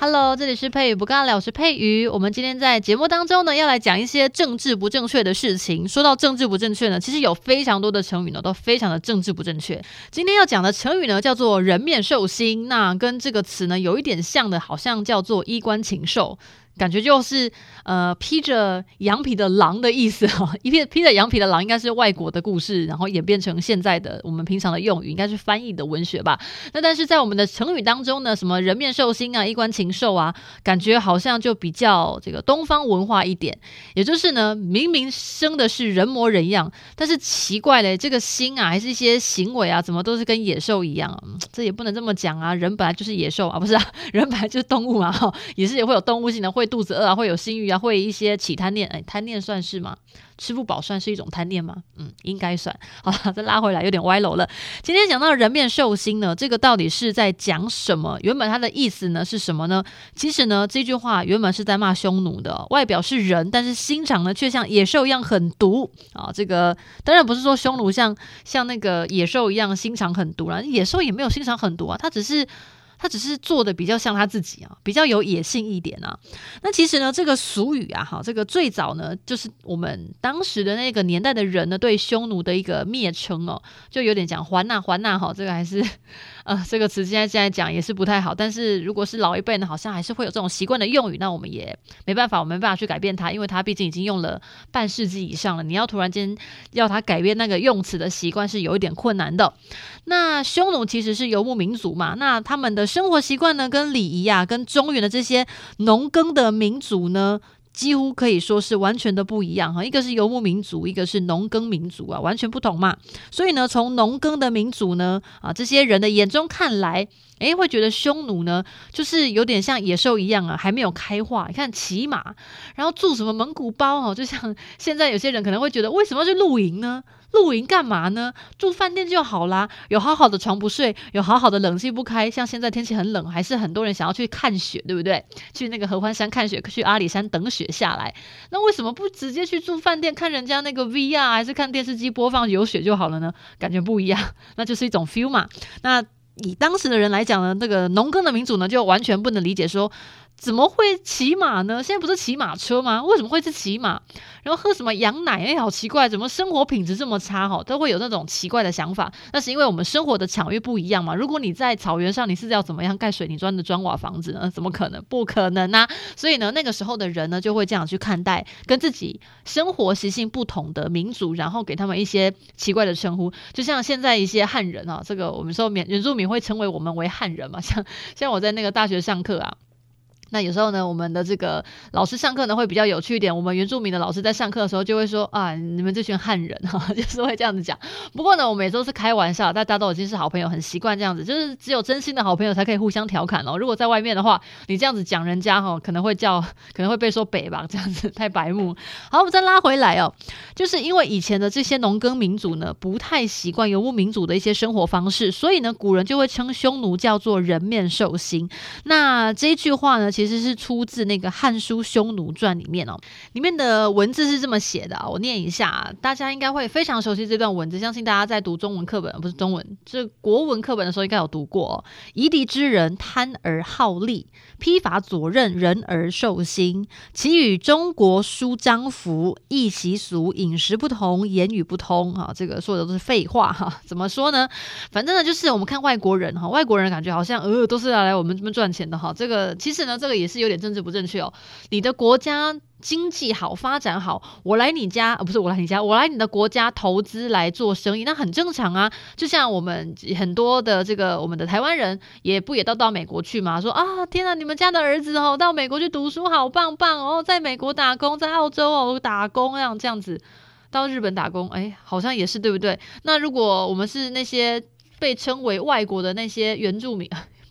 Hello，这里是佩宇不尬聊，我是佩宇。我们今天在节目当中呢，要来讲一些政治不正确的事情。说到政治不正确呢，其实有非常多的成语呢，都非常的政治不正确。今天要讲的成语呢，叫做“人面兽心”，那跟这个词呢有一点像的，好像叫做“衣冠禽兽”。感觉就是呃披着羊皮的狼的意思哈，一片披着羊皮的狼应该是外国的故事，然后演变成现在的我们平常的用语，应该是翻译的文学吧。那但是在我们的成语当中呢，什么人面兽心啊、衣冠禽兽啊，感觉好像就比较这个东方文化一点。也就是呢，明明生的是人模人样，但是奇怪嘞，这个心啊，还是一些行为啊，怎么都是跟野兽一样？这也不能这么讲啊，人本来就是野兽啊，不是啊？人本来就是动物嘛，哈，也是也会有动物性的会。肚子饿啊，会有性欲啊，会一些起贪念，哎，贪念算是吗？吃不饱算是一种贪念吗？嗯，应该算。好了，再拉回来，有点歪楼了。今天讲到人面兽心呢，这个到底是在讲什么？原本它的意思呢是什么呢？其实呢，这句话原本是在骂匈奴的，外表是人，但是心肠呢却像野兽一样狠毒啊。这个当然不是说匈奴像像那个野兽一样心肠狠毒啦，野兽也没有心肠狠毒啊，它只是。他只是做的比较像他自己啊，比较有野性一点啊。那其实呢，这个俗语啊，哈，这个最早呢，就是我们当时的那个年代的人呢，对匈奴的一个蔑称哦，就有点讲还呐还呐哈，这个还是。呃，这个词现在现在讲也是不太好，但是如果是老一辈呢，好像还是会有这种习惯的用语，那我们也没办法，我们没办法去改变它，因为它毕竟已经用了半世纪以上了。你要突然间要它改变那个用词的习惯是有一点困难的。那匈奴其实是游牧民族嘛，那他们的生活习惯呢，跟礼仪啊，跟中原的这些农耕的民族呢，几乎可以说是完全的不一样哈，一个是游牧民族，一个是农耕民族啊，完全不同嘛。所以呢，从农耕的民族呢，啊，这些人的眼中看来，诶，会觉得匈奴呢，就是有点像野兽一样啊，还没有开化。你看骑马，然后住什么蒙古包哦，就像 现在有些人可能会觉得，为什么要去露营呢？露营干嘛呢？住饭店就好啦，有好好的床不睡，有好好的冷气不开。像现在天气很冷，还是很多人想要去看雪，对不对？去那个合欢山看雪，去阿里山等雪下来。那为什么不直接去住饭店看人家那个 VR，还是看电视机播放有雪就好了呢？感觉不一样，那就是一种 feel 嘛。那以当时的人来讲呢，那个农耕的民族呢，就完全不能理解说。怎么会骑马呢？现在不是骑马车吗？为什么会是骑马？然后喝什么羊奶？哎，好奇怪，怎么生活品质这么差？哈，都会有那种奇怪的想法。那是因为我们生活的场域不一样嘛。如果你在草原上，你是要怎么样盖水泥砖的砖瓦房子呢？怎么可能？不可能啊！所以呢，那个时候的人呢，就会这样去看待跟自己生活习性不同的民族，然后给他们一些奇怪的称呼。就像现在一些汉人啊，这个我们说原原住民会称为我们为汉人嘛。像像我在那个大学上课啊。那有时候呢，我们的这个老师上课呢会比较有趣一点。我们原住民的老师在上课的时候就会说啊，你们这群汉人哈，就是会这样子讲。不过呢，我们也都是开玩笑，大家都已经是好朋友，很习惯这样子。就是只有真心的好朋友才可以互相调侃哦。如果在外面的话，你这样子讲人家哈，可能会叫，可能会被说北吧，这样子太白目。好，我们再拉回来哦，就是因为以前的这些农耕民族呢，不太习惯游牧民族的一些生活方式，所以呢，古人就会称匈奴叫做人面兽心。那这一句话呢，其实是出自那个《汉书·匈奴传》里面哦，里面的文字是这么写的啊，我念一下，大家应该会非常熟悉这段文字，相信大家在读中文课本，不是中文，这国文课本的时候应该有读过。夷狄之人贪而好利，披发左衽，人而兽心。其与中国书章服，异习俗，饮食不同，言语不通。哈，这个说的都是废话哈。怎么说呢？反正呢，就是我们看外国人哈，外国人感觉好像呃都是要来我们这边赚钱的哈。这个其实呢，这个也是有。点政治不正确哦，你的国家经济好，发展好，我来你家，呃，不是我来你家，我来你的国家投资来做生意，那很正常啊。就像我们很多的这个我们的台湾人，也不也都到美国去嘛？说啊，天哪，你们家的儿子哦，到美国去读书，好棒棒哦，在美国打工，在澳洲哦打工，这样这样子，到日本打工，哎，好像也是对不对？那如果我们是那些被称为外国的那些原住民。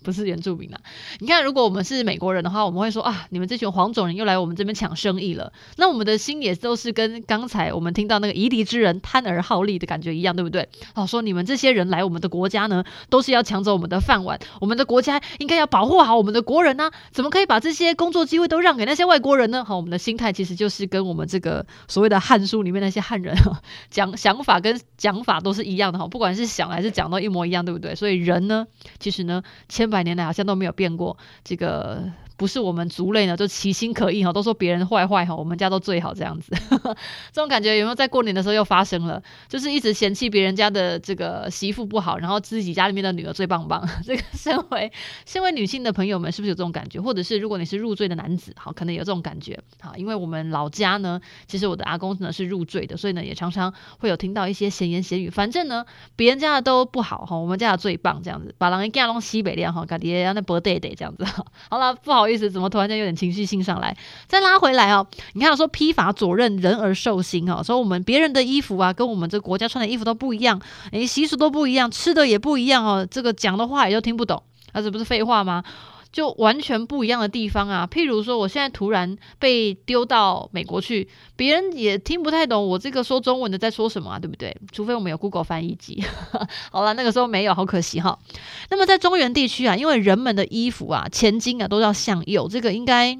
不是原住民啊。你看，如果我们是美国人的话，我们会说啊，你们这群黄种人又来我们这边抢生意了。那我们的心也都是跟刚才我们听到那个夷狄之人贪而好利的感觉一样，对不对？哦，说你们这些人来我们的国家呢，都是要抢走我们的饭碗。我们的国家应该要保护好我们的国人呢、啊，怎么可以把这些工作机会都让给那些外国人呢？好，我们的心态其实就是跟我们这个所谓的《汉书》里面那些汉人 讲想法跟讲法都是一样的哈，不管是想还是讲都一模一样，对不对？所以人呢，其实呢，千百百年来好像都没有变过这个。不是我们族类呢，就其心可异哈，都说别人坏坏哈，我们家都最好这样子，这种感觉有没有在过年的时候又发生了？就是一直嫌弃别人家的这个媳妇不好，然后自己家里面的女儿最棒棒。这个身为身为女性的朋友们，是不是有这种感觉？或者是如果你是入赘的男子，好，可能有这种感觉。好，因为我们老家呢，其实我的阿公呢是入赘的，所以呢也常常会有听到一些闲言闲语。反正呢，别人家的都不好哈，我们家的最棒这样子，把人家弄西北亮哈，家里让那伯爹爹这样子。好了，不好。意思，怎么突然间有点情绪性上来？再拉回来哦，你看我说披发左衽，人而受心哦，说我们别人的衣服啊，跟我们这国家穿的衣服都不一样，诶，习俗都不一样，吃的也不一样哦，这个讲的话也就听不懂，那这不是废话吗？就完全不一样的地方啊，譬如说，我现在突然被丢到美国去，别人也听不太懂我这个说中文的在说什么啊，对不对？除非我们有 Google 翻译机。好了，那个时候没有，好可惜哈。那么在中原地区啊，因为人们的衣服啊，前襟啊都要向右，这个应该。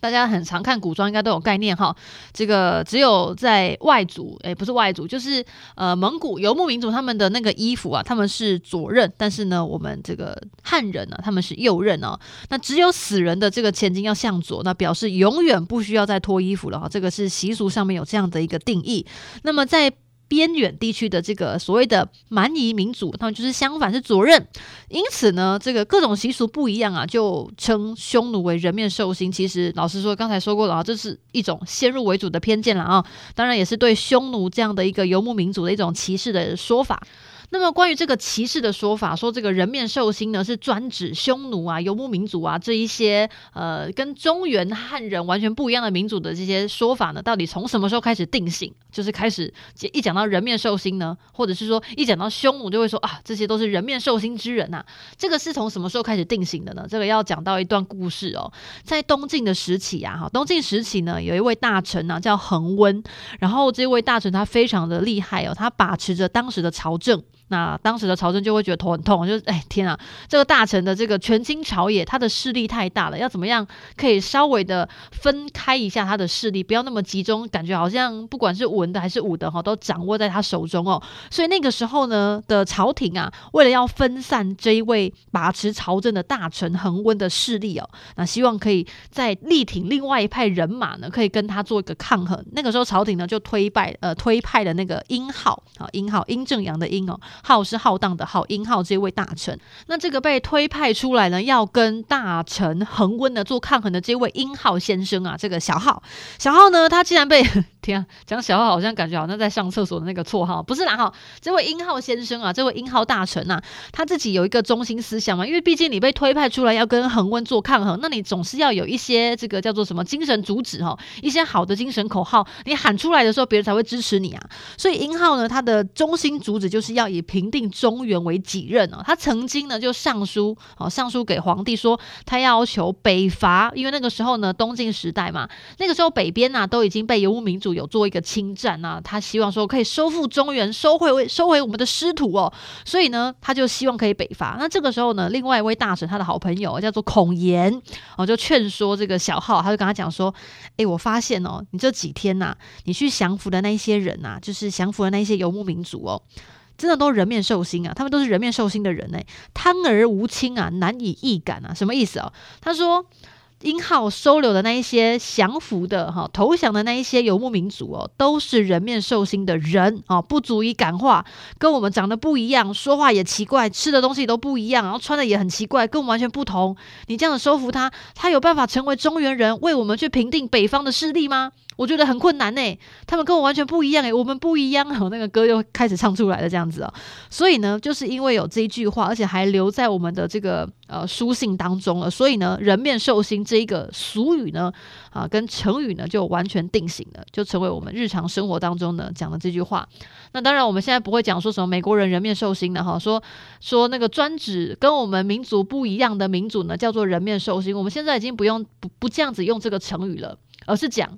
大家很常看古装，应该都有概念哈。这个只有在外族，诶，不是外族，就是呃蒙古游牧民族，他们的那个衣服啊，他们是左衽，但是呢，我们这个汉人呢、他们是右衽哦。那只有死人的这个前襟要向左，那表示永远不需要再脱衣服了哈。这个是习俗上面有这样的一个定义。那么在边远地区的这个所谓的蛮夷民族，他们就是相反是左任，因此呢，这个各种习俗不一样啊，就称匈奴为人面兽心。其实老实说，刚才说过了啊，这是一种先入为主的偏见了啊，当然也是对匈奴这样的一个游牧民族的一种歧视的说法。那么关于这个歧视的说法，说这个人面兽心呢，是专指匈奴啊、游牧民族啊这一些呃跟中原汉人完全不一样的民族的这些说法呢，到底从什么时候开始定型？就是开始一讲到人面兽心呢，或者是说一讲到匈奴就会说啊，这些都是人面兽心之人呐、啊。这个是从什么时候开始定型的呢？这个要讲到一段故事哦，在东晋的时期啊，哈，东晋时期呢，有一位大臣呢、叫桓温，然后这位大臣他非常的厉害哦，他把持着当时的朝政。那当时的朝政就会觉得头很痛，就是哎天啊，这个大臣的这个权倾朝野，他的势力太大了，要怎么样可以稍微的分开一下他的势力，不要那么集中，感觉好像不管是文的还是武的哈，都掌握在他手中哦。所以那个时候呢的朝廷啊，为了要分散这一位把持朝政的大臣恒温的势力哦，那希望可以再力挺另外一派人马呢，可以跟他做一个抗衡。那个时候朝廷呢就推派呃推派了那个殷浩啊，殷浩殷正阳的殷哦。浩是浩荡的浩，英浩这位大臣，那这个被推派出来呢，要跟大臣恒温呢做抗衡的这位英浩先生啊，这个小浩，小浩呢，他竟然被。天啊，讲小浩好像感觉好像在上厕所的那个绰号，不是啦哈。这位英浩先生啊，这位英浩大臣啊，他自己有一个中心思想嘛，因为毕竟你被推派出来要跟恒温做抗衡，那你总是要有一些这个叫做什么精神主旨哈，一些好的精神口号，你喊出来的时候，别人才会支持你啊。所以英浩呢，他的中心主旨就是要以平定中原为己任哦。他曾经呢就上书哦，上书给皇帝说，他要求北伐，因为那个时候呢东晋时代嘛，那个时候北边呐、啊、都已经被游牧民族。有做一个侵占啊，他希望说可以收复中原，收回收回我们的师徒哦，所以呢，他就希望可以北伐。那这个时候呢，另外一位大臣，他的好朋友叫做孔颜哦，就劝说这个小号，他就跟他讲说：“诶，我发现哦，你这几天呐、你去降服的那一些人呐、就是降服的那一些游牧民族哦，真的都是人面兽心啊，他们都是人面兽心的人呢，贪而无亲啊，难以易感啊，什么意思哦？他说。”殷浩收留的那一些降服的哈投降的那一些游牧民族哦，都是人面兽心的人哦，不足以感化，跟我们长得不一样，说话也奇怪，吃的东西都不一样，然后穿的也很奇怪，跟我们完全不同。你这样的收服他，他有办法成为中原人，为我们去平定北方的势力吗？我觉得很困难呢。他们跟我完全不一样诶，我们不一样哦。那个歌又开始唱出来了，这样子哦。所以呢，就是因为有这一句话，而且还留在我们的这个呃书信当中了，所以呢，人面兽心这一个俗语呢，啊，跟成语呢就完全定型了，就成为我们日常生活当中呢讲的这句话。那当然，我们现在不会讲说什么美国人人面兽心的哈，说说那个专指跟我们民族不一样的民族呢，叫做人面兽心。我们现在已经不用不不这样子用这个成语了，而是讲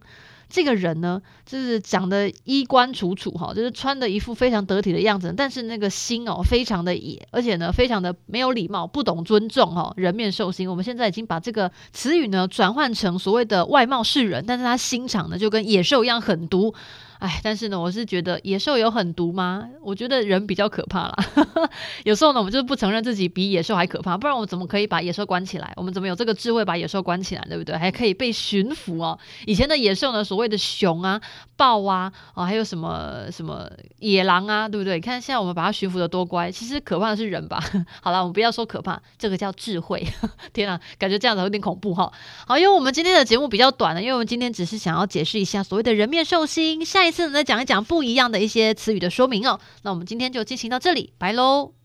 这个人呢，就是长得衣冠楚楚哈，就是穿的一副非常得体的样子，但是那个心哦，非常的野，而且呢，非常的没有礼貌，不懂尊重哈，人面兽心。我们现在已经把这个词语呢转换成所谓的外貌是人，但是他心肠呢就跟野兽一样狠毒。哎，但是呢，我是觉得野兽有狠毒吗？我觉得人比较可怕啦。有时候呢，我们就是不承认自己比野兽还可怕，不然我们怎么可以把野兽关起来？我们怎么有这个智慧把野兽关起来，对不对？还可以被驯服哦。以前的野兽呢，所谓的熊啊、豹啊，啊，还有什么什么野狼啊，对不对？你看现在我们把它驯服的多乖，其实可怕的是人吧？好了，我们不要说可怕，这个叫智慧。天啊，感觉这样子有点恐怖哈。好，因为我们今天的节目比较短了，因为我们今天只是想要解释一下所谓的人面兽心。下一次再讲一讲不一样的一些词语的说明哦。那我们今天就进行到这里，拜喽。